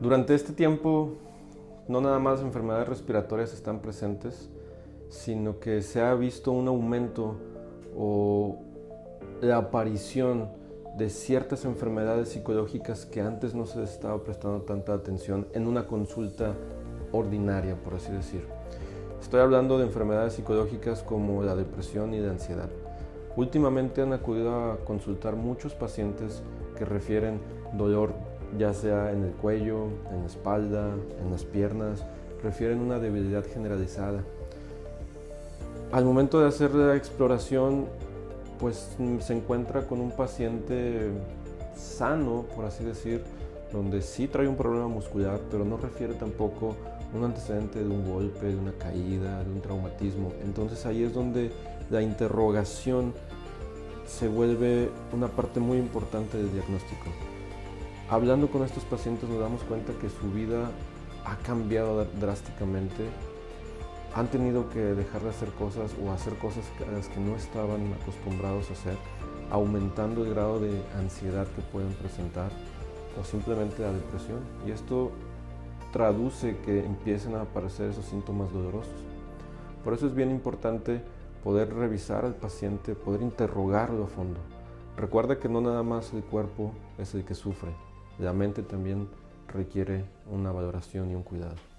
Durante este tiempo, no nada más enfermedades respiratorias están presentes, sino que se ha visto un aumento o la aparición de ciertas enfermedades psicológicas que antes no se estaba prestando tanta atención en una consulta ordinaria, por así decir. Estoy hablando de enfermedades psicológicas como la depresión y la ansiedad. Últimamente han acudido a consultar muchos pacientes que refieren dolor ya sea en el cuello, en la espalda, en las piernas, refieren una debilidad generalizada. Al momento de hacer la exploración, pues se encuentra con un paciente sano, por así decir, donde sí trae un problema muscular, pero no refiere tampoco un antecedente de un golpe, de una caída, de un traumatismo. Entonces ahí es donde la interrogación se vuelve una parte muy importante del diagnóstico. Hablando con estos pacientes nos damos cuenta que su vida ha cambiado drásticamente. Han tenido que dejar de hacer cosas o hacer cosas a las que no estaban acostumbrados a hacer, aumentando el grado de ansiedad que pueden presentar o simplemente la depresión. Y esto traduce que empiecen a aparecer esos síntomas dolorosos. Por eso es bien importante poder revisar al paciente, poder interrogarlo a fondo. Recuerda que no nada más el cuerpo es el que sufre, la mente también requiere una valoración y un cuidado.